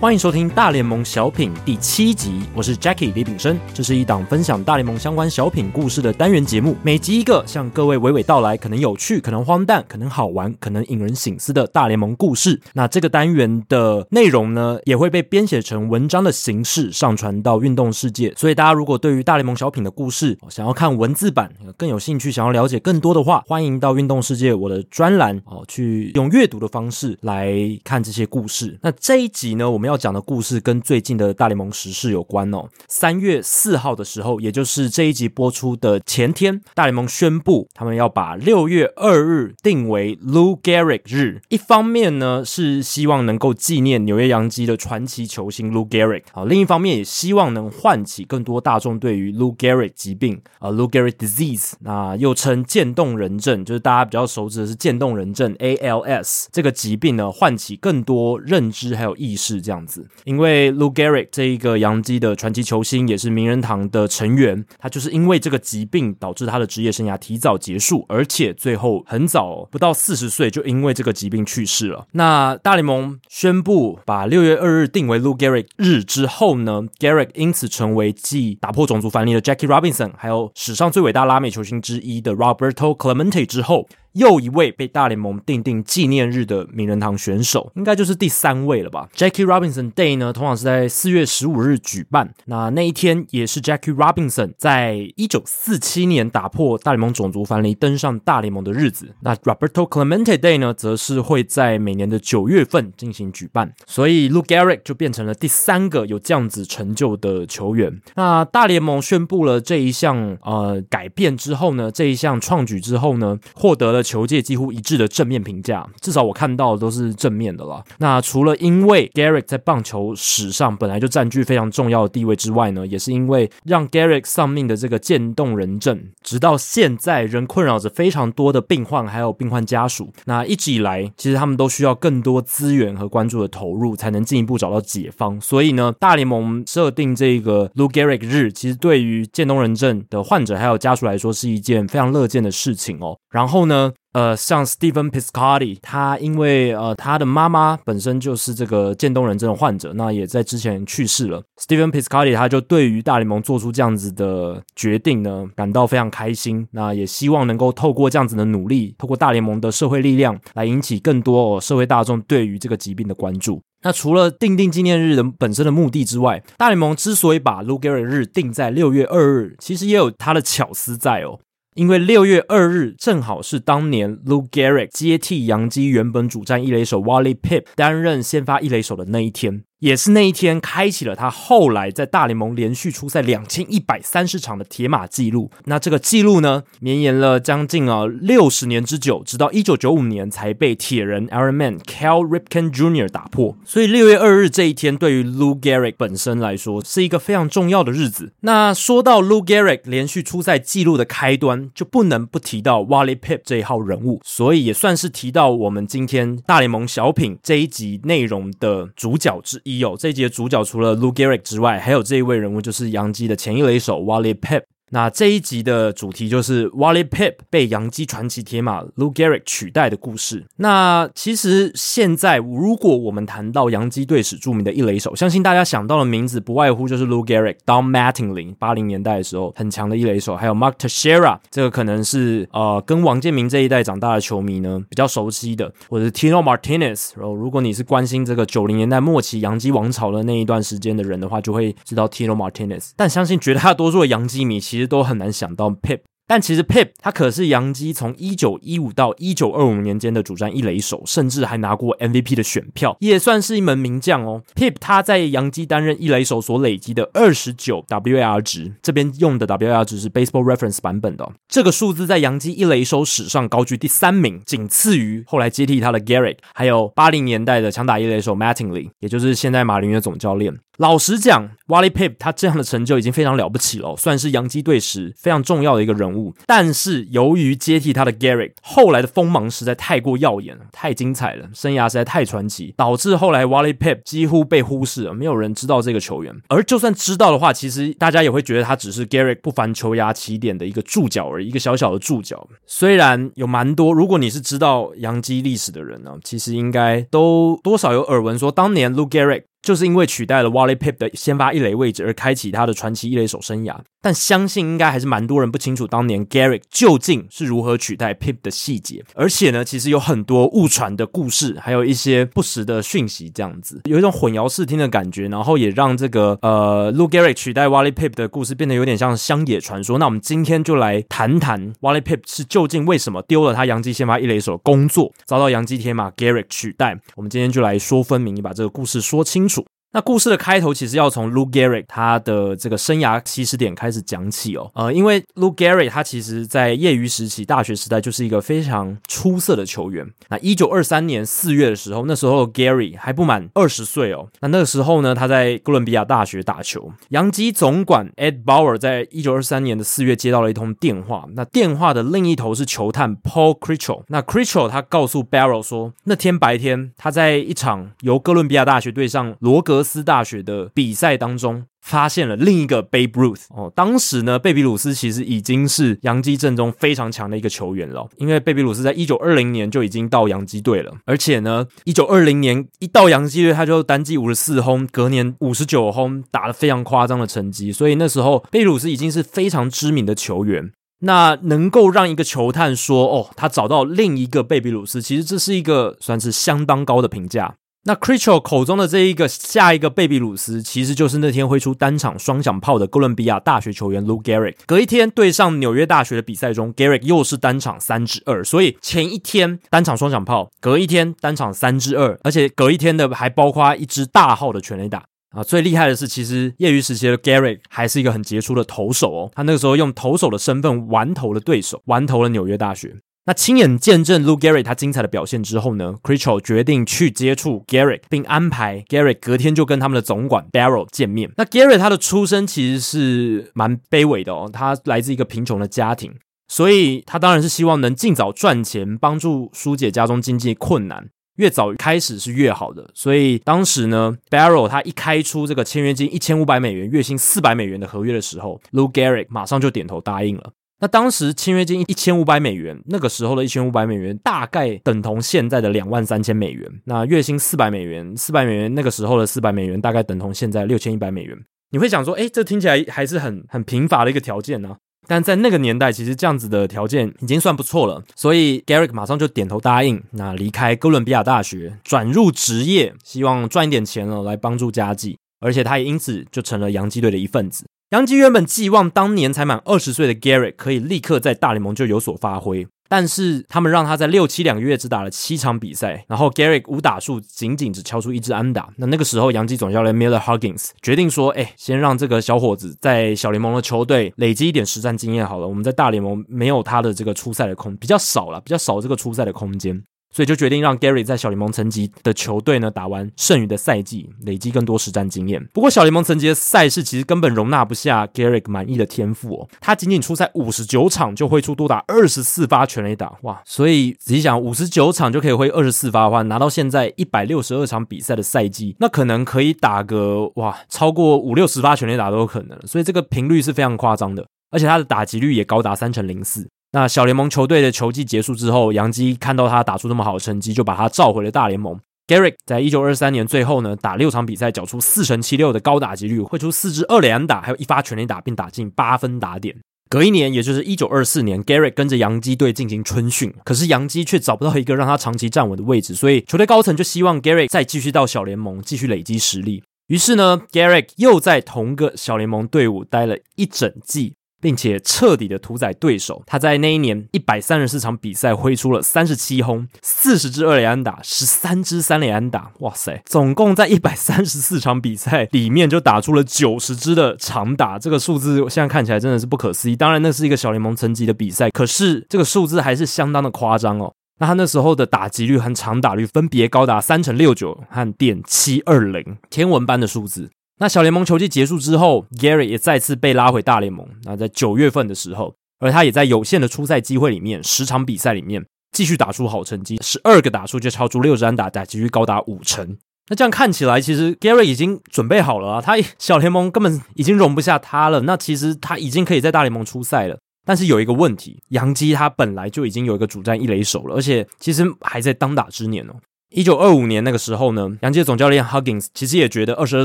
欢迎收听大联盟小品第七集，我是 Jackie 李炳生，这是一档分享大联盟相关小品故事的单元节目，每集一个，向各位娓娓道来，可能有趣，可能荒诞，可能好玩，可能引人省思的大联盟故事。那这个单元的内容呢，也会被编写成文章的形式上传到运动世界。所以大家如果对于大联盟小品的故事想要看文字版，更有兴趣，想要了解更多的话，欢迎到运动世界我的专栏哦，去用阅读的方式来看这些故事。那这一集呢，我们要要讲的故事跟最近的大联盟时事有关哦。三月四号的时候，也就是这一集播出的前天，大联盟宣布他们要把六月二日定为 Lou Gehrig 日。一方面呢，是希望能够纪念纽约洋基的传奇球星 Lou Gehrig 啊；另一方面也希望能唤起更多大众对于 Lou Gehrig 疾病啊 Lou Gehrig disease，那又称渐冻人症，就是大家比较熟知的是渐冻人症 ALS 这个疾病呢，唤起更多认知还有意识这样样子。因为 Lou Gehrig 这一个洋基的传奇球星，也是名人堂的成员，他就是因为这个疾病导致他的职业生涯提早结束，而且最后很早不到四十岁就因为这个疾病去世了。那大联盟宣布把六月二日定为 Lou Gehrig 日之后呢，Gehrig 因此成为继打破种族藩篱的 Jackie Robinson，还有史上最伟大拉美球星之一的 Roberto Clemente 之后。又一位被大联盟定定纪念日的名人堂选手，应该就是第三位了吧？Jackie Robinson Day 呢，通常是在四月十五日举办。那那一天也是 Jackie Robinson 在一九四七年打破大联盟种族藩篱，登上大联盟的日子。那 Roberto Clemente Day 呢，则是会在每年的九月份进行举办。所以 Lou Gehrig 就变成了第三个有这样子成就的球员。那大联盟宣布了这一项呃改变之后呢，这一项创举之后呢，获得了。球界几乎一致的正面评价，至少我看到的都是正面的了。那除了因为 Gehrig 在棒球史上本来就占据非常重要的地位之外呢，也是因为让 Gehrig 丧命的这个渐冻人症，直到现在仍困扰着非常多的病患还有病患家属。那一直以来，其实他们都需要更多资源和关注的投入，才能进一步找到解方。所以呢，大联盟设定这个 Lou Gehrig 日，其实对于渐冻人症的患者还有家属来说，是一件非常乐见的事情哦。然后呢，呃，像 Stephen Piscotty，他因为呃他的妈妈本身就是这个渐冻人症的患者，那也在之前去世了。Stephen Piscotty 他就对于大联盟做出这样子的决定呢，感到非常开心。那也希望能够透过这样子的努力，透过大联盟的社会力量，来引起更多、哦、社会大众对于这个疾病的关注。那除了定定纪念日的本身的目的之外，大联盟之所以把 l u g e r 日定在六月二日，其实也有它的巧思在哦。因为六月二日正好是当年 Lou Gehrig 接替杨基原本主战一垒手 Wally Pipp 担任先发一垒手的那一天。也是那一天开启了他后来在大联盟连续出赛两千一百三十场的铁马纪录。那这个纪录呢，绵延了将近啊六十年之久，直到一九九五年才被铁人 Iron Man Cal Ripken Jr. 打破。所以六月二日这一天对于 Lou Gehrig 本身来说是一个非常重要的日子。那说到 Lou Gehrig 连续出赛纪录的开端，就不能不提到 Wally Pipp 这一号人物。所以也算是提到我们今天大联盟小品这一集内容的主角之一。有这一集的主角，除了 Lou Gehrig 之外，还有这一位人物，就是杨基的前一垒手 Wally Pipp。那这一集的主题就是 Wally Pip 被洋基传奇铁马 Lou Gehrig 取代的故事。那其实现在如果我们谈到洋基队史著名的一垒手，相信大家想到的名字不外乎就是 Lou Gehrig、Don Mattingly，八零年代的时候很强的一垒手，还有 Mark Teixeira，这个可能是呃跟王建民这一代长大的球迷呢比较熟悉的，或者是 Tino Martinez。然后如果你是关心这个九零年代末期洋基王朝的那一段时间的人的话，就会知道 Tino Martinez。但相信绝大多数的洋基迷其实其实都很难想到 pip 但其实 Pip 他可是洋基从一九一五到一九二五年间的主战一垒手，甚至还拿过 MVP 的选票，也算是一门名将哦。Pip 他在洋基担任一垒手所累积的二十九 WAR 值，这边用的 WAR 值是 Baseball Reference 版本的，这个数字在洋基一垒手史上高居第三名，仅次于后来接替他的 Gehrig，还有八零年代的强打一垒手 Mattingly，也就是现在马林的总教练。老实讲，Wally Pip 他这样的成就已经非常了不起了，算是洋基队史非常重要的一个人物。但是由于接替他的 Garrick，后来的锋芒实在太过耀眼，太精彩了，生涯实在太传奇，导致后来 Wally Pip 几乎被忽视了，没有人知道这个球员。而就算知道的话，其实大家也会觉得他只是 Garrick 不凡球涯起点的一个注脚而已，一个小小的注脚。虽然有蛮多，如果你是知道洋基历史的人呢，其实应该都多少有耳闻说，当年 Lou Gehrig 就是因为取代了 Wally Pip 的先发一垒位置而开启他的传奇一垒手生涯，但相信应该还是蛮多人不清楚当年 Garrick 究竟是如何取代 Pip 的细节，而且呢，其实有很多误传的故事，还有一些不实的讯息，这样子有一种混淆视听的感觉，然后也让这个呃 Lou Gehrig 取代 Wally Pip 的故事变得有点像乡野传说。那我们今天就来谈谈 Wally Pip 是究竟为什么丢了他洋基先发一垒手工作，遭到洋基铁马 Garrick 取代。我们今天就来说分明，你把这个故事说清楚。那故事的开头其实要从 Lou Gehrig 他的这个生涯起始点开始讲起哦，呃，因为 Lou Gehrig 他其实在业余时期、大学时代就是一个非常出色的球员。那一九二三年四月的时候，那时候 Gehrig 还不满二十岁哦。那那个时候呢，他在哥伦比亚大学打球。洋基总管 Ed Bauer 在一九二三年的四月接到了一通电话，那电话的另一头是球探 Paul Critchell。那 Critchell 他告诉 Barrow 说，那天白天他在一场由哥伦比亚大学对上罗格斯大学的比赛当中，发现了另一个 Babe Ruth 哦。当时呢，贝比鲁斯其实已经是洋基阵中非常强的一个球员了，因为贝比鲁斯在一九二零年就已经到洋基队了，而且呢，一九二零年一到洋基队，他就单季五十四轰，隔年五十九轰，打了非常夸张的成绩。所以那时候贝比鲁斯已经是非常知名的球员。那能够让一个球探说哦，他找到另一个贝比鲁斯，其实这是一个算是相当高的评价。那 c r i t c h e l 口中的这一个下一个贝比鲁斯，其实就是那天挥出单场双响炮的哥伦比亚大学球员 Lou Gehrig。隔一天对上纽约大学的比赛中，Gehrig 又是单场三支二，所以前一天单场双响炮，隔一天单场三支二，而且隔一天的还包括一支大号的全垒打啊！最厉害的是，其实业余时期的 Gehrig 还是一个很杰出的投手哦，他那个时候用投手的身份完投了对手，完投了纽约大学。那亲眼见证 Lu Gehrig 他精彩的表现之后呢，Critchell 决定去接触 Gehrig，并安排 Gehrig 隔天就跟他们的总管 Barrow 见面。那 Gehrig 他的出身其实是蛮卑微的哦，他来自一个贫穷的家庭，所以他当然是希望能尽早赚钱，帮助疏解家中经济困难，越早开始是越好的。所以当时呢，Barrow 他一开出这个签约金一千五百美元、月薪四百美元的合约的时候，Lou Gehrig 马上就点头答应了。那当时签约金一千五百美元，那个时候的一千五百美元大概等同现在的两万三千美元。那月薪四百美元，四百美元那个时候的四百美元大概等同现在六千一百美元。你会想说，诶，这听起来还是很很贫乏的一个条件呢？但在那个年代，其实这样子的条件已经算不错了。所以，Garrick 马上就点头答应，那离开哥伦比亚大学，转入职业，希望赚一点钱了来帮助家计，而且他也因此就成了洋基队的一份子。杨基原本寄望当年才满二十岁的 Gary 可以立刻在大联盟就有所发挥，但是他们让他在六七两个月只打了七场比赛，然后 Gehrig 五打数仅仅只敲出一支安打。那那个时候，杨基总教练 Miller Huggins 决定说：“哎，先让这个小伙子在小联盟的球队累积一点实战经验好了，我们在大联盟没有他的这个出赛的空，比较少了，比较少这个出赛的空间。”所以就决定让 Gary 在小联盟层级的球队呢打完剩余的赛季，累积更多实战经验。不过小联盟层级的赛事其实根本容纳不下 Gary 满意的天赋哦，他仅仅出赛五十九场就挥出多达二十四发全垒打，哇！所以仔细想，五十九场就可以挥二十四发的话，拿到现在一百六十二场比赛的赛季，那可能可以打个哇超过五六十发全垒打都有可能。所以这个频率是非常夸张的，而且他的打击率也高达三成零四。那小联盟球队的球季结束之后，杨基看到他打出那么好的成绩，就把他召回了大联盟。Gehrig 在一九二三年最后呢，打六场比赛，缴出四成七六的高打击率，挥出四支二连打，还有一发全垒打，并打进八分打点。隔一年，也就是一九二四年，Gehrig 跟着洋基队进行春训，可是洋基却找不到一个让他长期站稳的位置，所以球队高层就希望 Gehrig 再继续到小联盟继续累积实力。于是呢，Gehrig 又在同个小联盟队伍待了一整季。并且彻底的屠宰对手。他在那一年一百三十四场比赛挥出了三十七轰、四十支二垒安打、十三支三垒安打。哇塞，总共在一百三十四场比赛里面就打出了九十支的长打，这个数字现在看起来真的是不可思议。当然，那是一个小联盟层级的比赛，可是这个数字还是相当的夸张哦。那他那时候的打击率和长打率分别高达三成六九和点七二零，天文般的数字。那小联盟球季结束之后，Gary 也再次被拉回大联盟。那在九月份的时候，而他也在有限的出赛机会里面，十场比赛里面继续打出好成绩，十二个打数就超出六支安打，打击率高达五成。那这样看起来，其实 Gary 已经准备好了啊，他小联盟根本已经容不下他了。那其实他已经可以在大联盟出赛了。但是有一个问题，杨基他本来就已经有一个主战一垒手了，而且其实还在当打之年哦。一九二五年那个时候呢，洋基总教练 Huggins 其实也觉得二十二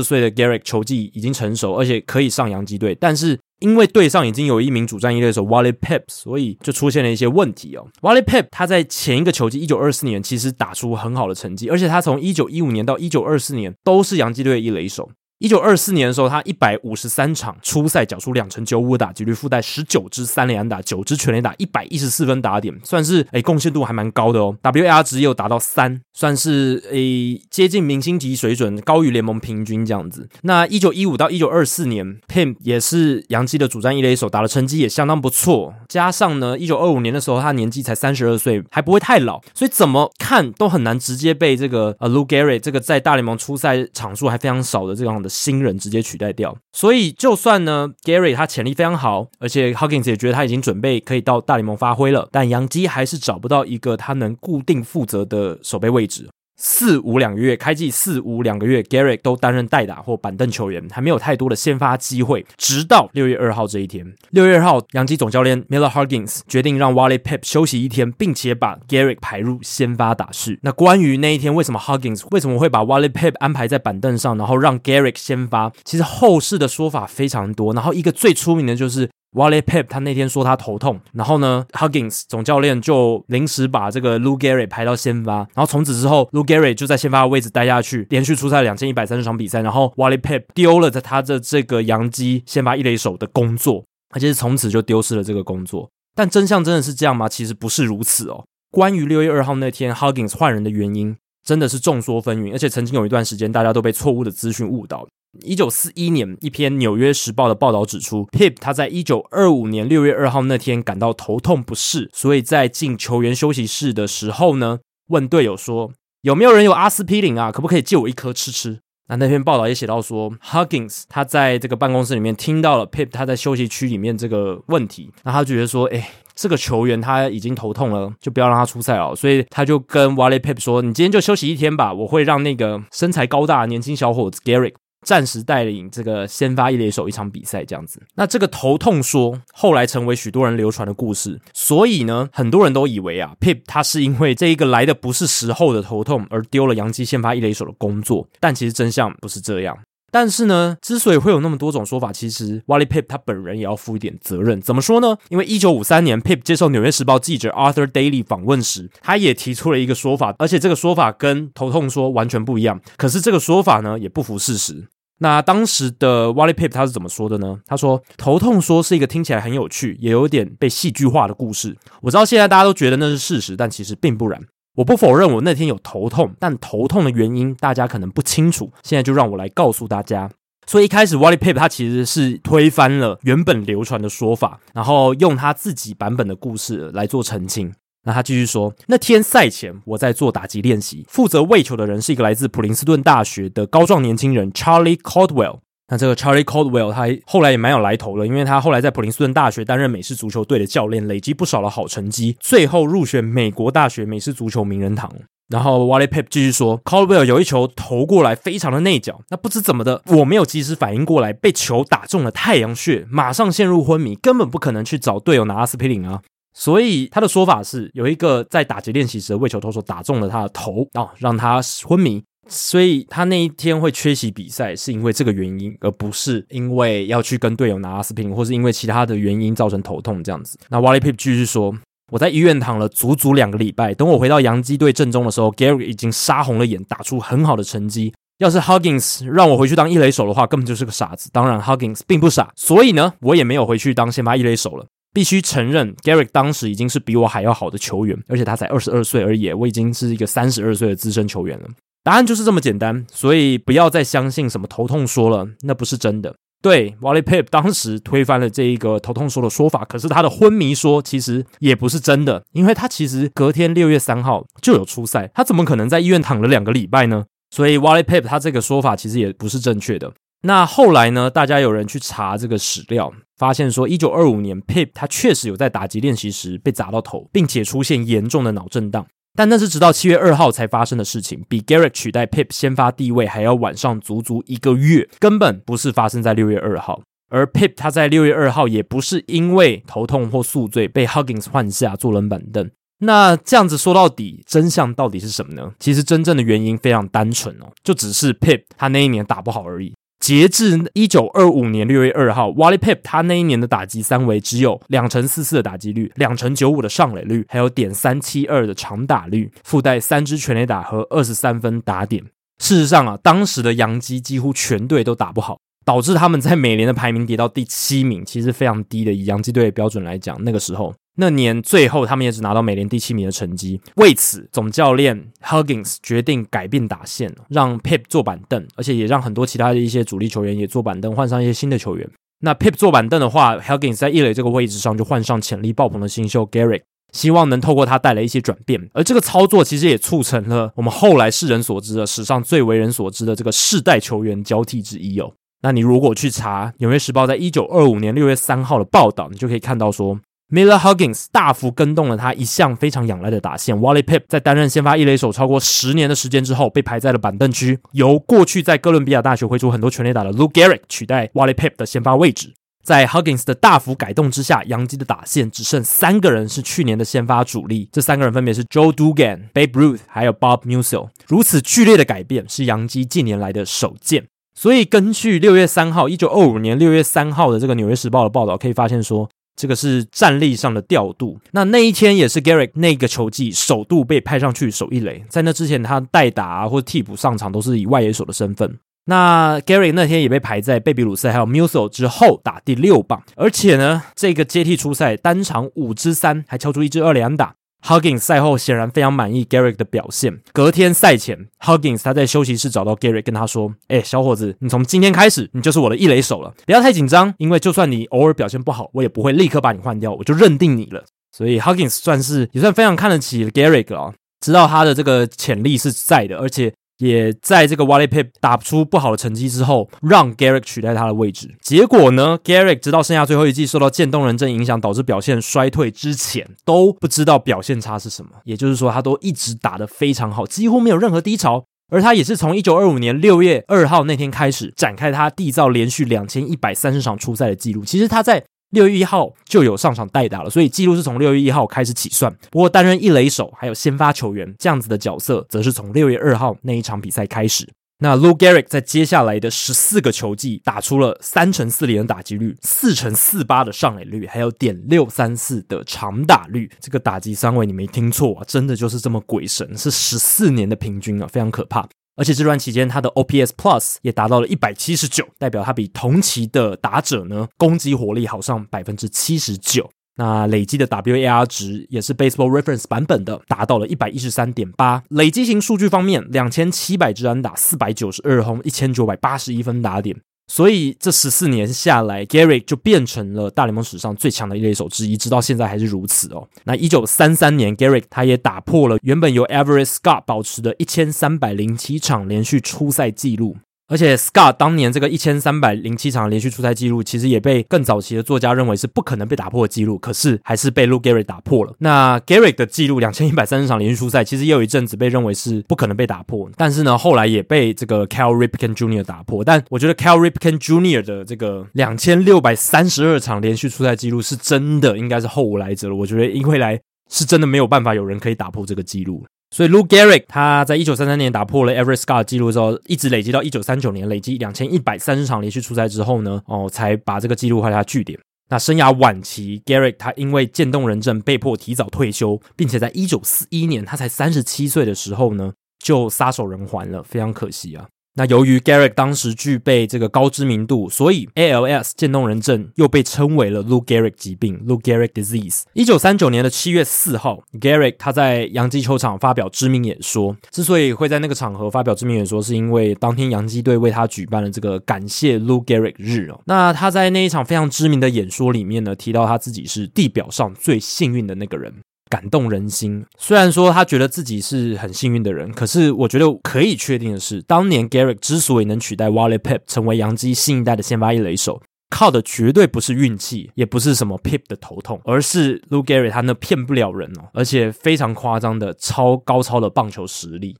岁的 Garrett 球技已经成熟，而且可以上洋基队。但是因为队上已经有一名主战一垒手 Wally Pipp，所以就出现了一些问题哦。Wally Pipp 他在前一个球季一九二四年其实打出很好的成绩，而且他从一九一五年到一九二四年都是洋基队的一垒手。一九二四年的时候，他一百五十三场初赛，缴出两成九五打击率，附带十九支三连安打，九支全垒打，一百一十四分打点，算是诶贡献度还蛮高的哦。WAR 值也有达到三，算是诶接近明星级水准，高于联盟平均这样子。那一九一五到一九二四年，Pim 也是洋基的主战一垒手，打的成绩也相当不错。加上呢，一九二五年的时候，他年纪才三十二岁，还不会太老，所以怎么看都很难直接被这个呃 Lou Gehrig 这个在大联盟初赛场数还非常少的这样新人直接取代掉，所以就算呢，Gary 他潜力非常好，而且 Huggins 也觉得他已经准备可以到大联盟发挥了，但杨基还是找不到一个他能固定负责的守备位置。四五两个月，开季四五两个月，Gehrig 都担任代打或板凳球员，还没有太多的先发机会。直到六月二号这一天，六月二号，洋基总教练 Miller Huggins 决定让 Wally Pip 休息一天，并且把 Gehrig 排入先发打序。那关于那一天为什么 Huggins 为什么会把 Wally Pip 安排在板凳上，然后让 Gehrig 先发，其实后世的说法非常多。然后一个最出名的就是。Wally Pip 他那天说他头痛，然后呢，Huggins 总教练就临时把这个 Lou Gehrig 排到先发，然后从此之后，Lou Gehrig 就在先发的位置待下去，连续出赛两千一百三十场比赛，然后 Wally Pipp 丢了在他的这个洋基先发一垒手的工作，而且是从此就丢失了这个工作。但真相真的是这样吗？其实不是如此哦。关于六月二号那天 Huggins 换人的原因，真的是众说纷纭，而且曾经有一段时间大家都被错误的资讯误导。一九四一年，一篇《纽约时报》的报道指出，Pip 他在一九二五年六月二号那天感到头痛不适，所以在进球员休息室的时候呢，问队友说：“有没有人有阿司匹林啊？可不可以借我一颗吃吃？”那那篇报道也写到说，Huggins 他在这个办公室里面听到了 Pip 他在休息区里面这个问题，那他就觉得说：“哎，这个球员他已经头痛了，就不要让他出赛了。”所以他就跟 Wally Pip 说：“你今天就休息一天吧，我会让那个身材高大年轻小伙子 Gehrig。”暂时带领这个先发一垒手一场比赛，这样子。那这个头痛说后来成为许多人流传的故事，所以呢，很多人都以为啊，Pip 他是因为这一个来的不是时候的头痛而丢了洋基先发一垒手的工作，但其实真相不是这样。但是呢，之所以会有那么多种说法，其实 Wally Pip 他本人也要负一点责任。怎么说呢？因为一九五三年 Pip 接受《纽约时报》记者 Arthur Daily 访问时，他也提出了一个说法，而且这个说法跟头痛说完全不一样。可是这个说法呢，也不符事实。那当时的 Wally Pipp 他是怎么说的呢？他说：“头痛说是一个听起来很有趣，也有点被戏剧化的故事。我知道现在大家都觉得那是事实，但其实并不然。我不否认我那天有头痛，但头痛的原因大家可能不清楚。现在就让我来告诉大家。所以一开始 Wally Pipp 他其实是推翻了原本流传的说法，然后用他自己版本的故事来做澄清。”那他继续说，那天赛前我在做打击练习，负责喂球的人是一个来自普林斯顿大学的高壮年轻人 Charlie Caldwell。那这个 Charlie Caldwell 他后来也蛮有来头的，因为他后来在普林斯顿大学担任美式足球队的教练，累积不少的好成绩，最后入选美国大学美式足球名人堂。然后 Wally Pipp 继续说，Caldwell 有一球投过来，非常的内角，那不知怎么的，我没有及时反应过来，被球打中了太阳穴，马上陷入昏迷，根本不可能去找队友拿阿司匹林啊。所以他的说法是，有一个在打击练习时的喂球投手打中了他的头啊，让他昏迷。所以他那一天会缺席比赛，是因为这个原因，而不是因为要去跟队友拿阿司匹林，或是因为其他的原因造成头痛这样子。那 Wally Pip 继续说：“我在医院躺了足足两个礼拜，等我回到洋基队阵中的时候，Gary 已经杀红了眼，打出很好的成绩。要是 Huggins 让我回去当一垒手的话，根本就是个傻子。当然，Huggins 并不傻，所以呢，我也没有回去当先发一垒手了。必须承认，Garrick 当时已经是比我还要好的球员，而且他才二十二岁而已，我已经是一个三十二岁的资深球员了。答案就是这么简单，所以不要再相信什么头痛说了，那不是真的。对，Wally p i p 当时推翻了这一个头痛说的说法，可是他的昏迷说其实也不是真的，因为他其实隔天六月三号就有出赛，他怎么可能在医院躺了两个礼拜呢？所以 Wally Pipp 他这个说法其实也不是正确的。那后来呢？大家有人去查这个史料，发现说，一九二五年，Pip 他确实有在打击练习时被砸到头，并且出现严重的脑震荡。但那是直到七月二号才发生的事情，比 Garrett 取代 Pip 先发地位还要晚上足足一个月，根本不是发生在六月二号。而 Pip 他在六月二号也不是因为头痛或宿醉被 Huggins 换下坐冷板凳。那这样子说到底，真相到底是什么呢？其实真正的原因非常单纯哦，就只是 Pip 他那一年打不好而已。截至一九二五年六月二号，Wally Pipp 他那一年的打击三围只有两成四四的打击率，两成九五的上垒率，还有点三七二的长打率，附带三支全垒打和二十三分打点。事实上啊，当时的洋基几乎全队都打不好，导致他们在美联的排名跌到第七名，其实非常低的。以洋基队的标准来讲，那个时候。那年最后，他们也只拿到美联第七名的成绩。为此，总教练 Huggins 决定改变打线，让 Pip 坐板凳，而且也让很多其他的一些主力球员也坐板凳，换上一些新的球员。那 Pip 坐板凳的话，Huggins 在一垒这个位置上就换上潜力爆棚的新秀 Garrett，希望能透过他带来一些转变。而这个操作其实也促成了我们后来世人所知的史上最为人所知的这个世代球员交替之一哦。那你如果去查《纽约时报》在一九二五年六月三号的报道，你就可以看到说。Miller Huggins 大幅跟动了他一向非常仰赖的打线。，Wally Pip 在担任先发一垒手超过十年的时间之后，被排在了板凳区，由过去在哥伦比亚大学挥出很多全垒打的 Lou Gehrig 取代 Wally Pip 的先发位置。在 Huggins 的大幅改动之下，洋基的打线只剩三个人是去年的先发主力，这三个人分别是 Joe Dugan、Babe Ruth 还有 Bob Meusel。如此剧烈的改变是洋基近年来的首见。所以根据六月三号，一九二五年六月三号的这个《纽约时报》的报道，可以发现说。这个是战力上的调度。那那一天也是 Garry 那个球季首度被派上去守一垒，在那之前他代打啊或者替补上场都是以外野手的身份。那 Garry 那天也被排在贝比鲁斯还有 Musso 之后打第六棒，而且呢这个接替初赛单场五支三，还敲出一支二连打。Huggins 赛后显然非常满意 Garrick 的表现。隔天赛前，Huggins 他在休息室找到 Garrick，跟他说：“哎，小伙子，你从今天开始，你就是我的一垒手了。不要太紧张，因为就算你偶尔表现不好，我也不会立刻把你换掉，我就认定你了。所以 Huggins 算是也算非常看得起 Gehrig 了，知道他的这个潜力是在的，而且。”也在这个 Wally Pipp 打出不好的成绩之后，让 Garrick 取代他的位置。结果呢，Garrick 直到剩下最后一季受到渐冻人症影响，导致表现衰退之前，都不知道表现差是什么。也就是说，他都一直打得非常好，几乎没有任何低潮。而他也是从一九二五年六月二号那天开始，展开他缔造连续两千一百三十场出赛的记录。其实他在六月一号就有上场代打了，所以记录是从六月一号开始起算。不过担任一垒手还有先发球员这样子的角色，则是从六月二号那一场比赛开始。那 Lou Gehrig 在接下来的十四个球季打出了三成四零的打击率，四成四八的上垒率，还有点六三四的长打率。这个打击三位你没听错啊，真的就是这么鬼神，是十四年的平均啊，非常可怕。而且这段期间，他的 OPS Plus 也达到了一百七十九，代表他比同期的打者呢攻击火力好上百分之七十九。那累积的 WAR 值也是 Baseball Reference 版本的，达到了一百一十三点八。累积型数据方面，两千七百支安打，四百九十二轰，一千九百八十一分打点。所以这十四年下来，Garrick 就变成了大联盟史上最强的一垒手之一，直到现在还是如此哦。那一九三三年，Garrick 他也打破了原本由 Everett Scott 保持的一千三百零七场连续出赛纪录。而且 Scott 当年这个一千三百零七场连续出赛记录，其实也被更早期的作家认为是不可能被打破的记录，可是还是被 Lou Gehrig 打破了。那 Gehrig 的记录两千一百三十场连续出赛，其实也有一阵子被认为是不可能被打破，但是呢，后来也被这个 Cal Ripken Jr. 打破。但我觉得 Cal Ripken Jr. 的这个两千六百三十二场连续出赛记录是真的，应该是后无来者了。我觉得因为来是真的没有办法有人可以打破这个记录。所以，Lou Gehrig 他在一九三三年打破了 Every Scar 记录之后，一直累积到一九三九年，累积两千一百三十场连续出赛之后呢，哦，才把这个记录画下据点。那生涯晚期，Garrick 他因为渐冻人症被迫提早退休，并且在一九四一年他才三十七岁的时候呢，就撒手人寰了，非常可惜啊。那由于 Gehrig 当时具备这个高知名度，所以 ALS 渐冻人症又被称为了 Lou Gehrig 疾病 （Lou Gehrig disease）。一九三九年的七月四号，Gehrig 他在洋基球场发表知名演说。之所以会在那个场合发表知名演说，是因为当天洋基队为他举办了这个感谢 Lou Gehrig 日哦。那他在那一场非常知名的演说里面呢，提到他自己是地表上最幸运的那个人。感动人心。虽然说他觉得自己是很幸运的人，可是我觉得可以确定的是，当年 Gehrig 之所以能取代 Wally Pipp 成为洋基新一代的先发一垒手，靠的绝对不是运气，也不是什么 Pip 的头痛，而是 Lou Gehrig 他那骗不了人哦，而且非常夸张的超高超的棒球实力。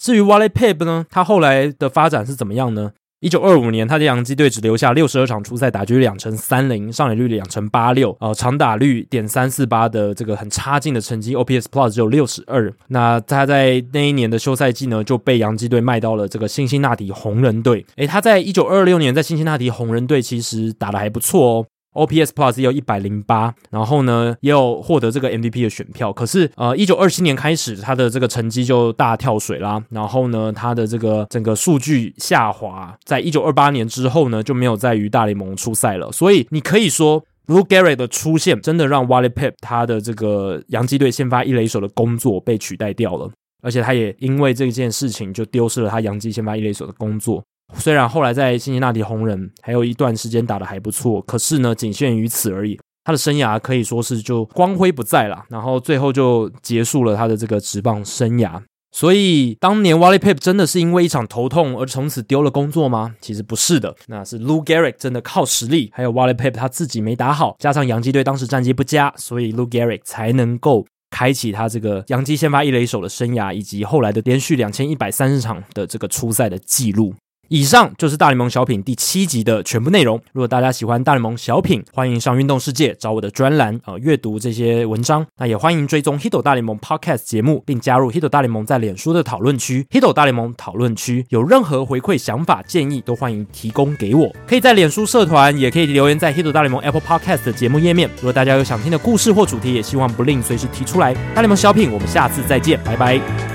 至于 Wally Pipp 呢，他后来的发展是怎么样呢？一九二五年，他在洋基队只留下六十二场出赛，打局两成三零，上垒率两成八六，呃，长打率点三四八的这个很差劲的成绩，OPS Plus 只有六十二。那他在那一年的休赛季呢，就被洋基队卖到了这个辛辛那提红人队。诶，他在一九二六年在辛辛那提红人队其实打的还不错哦。OPS Plus 也有一百零八，然后呢，也有获得这个 MVP 的选票。可是，呃，一九二七年开始，他的这个成绩就大跳水啦。然后呢，他的这个整个数据下滑，在一九二八年之后呢，就没有再于大联盟出赛了。所以，你可以说，Lou Gehrig 的出现真的让 Wally Pip 他的这个洋基队先发一垒手的工作被取代掉了，而且他也因为这件事情就丢失了他洋基先发一垒手的工作。虽然后来在辛辛那提红人还有一段时间打得还不错，可是呢，仅限于此而已。他的生涯可以说是就光辉不再了，然后最后就结束了他的这个职棒生涯。所以当年 Wally Pipp 真的是因为一场头痛而从此丢了工作吗？其实不是的，那是 Lou Gehrig 真的靠实力，还有 Wally Pip 他自己没打好，加上洋基队当时战绩不佳，所以 Lou Gehrig 才能够开启他这个洋基先发一垒手的生涯，以及后来的连续两千一百三十场的这个初赛的记录。以上就是大联盟小品第七集的全部内容。如果大家喜欢大联盟小品，欢迎上运动世界找我的专栏呃阅读这些文章。那也欢迎追踪 Hito 大联盟 Podcast 节目，并加入 Hito 大联盟在脸书的讨论区。Hito 大联盟讨论区有任何回馈、想法、建议，都欢迎提供给我。可以在脸书社团，也可以留言在 Hito 大联盟 Apple Podcast 的节目页面。如果大家有想听的故事或主题，也希望不吝随时提出来。大联盟小品，我们下次再见，拜拜。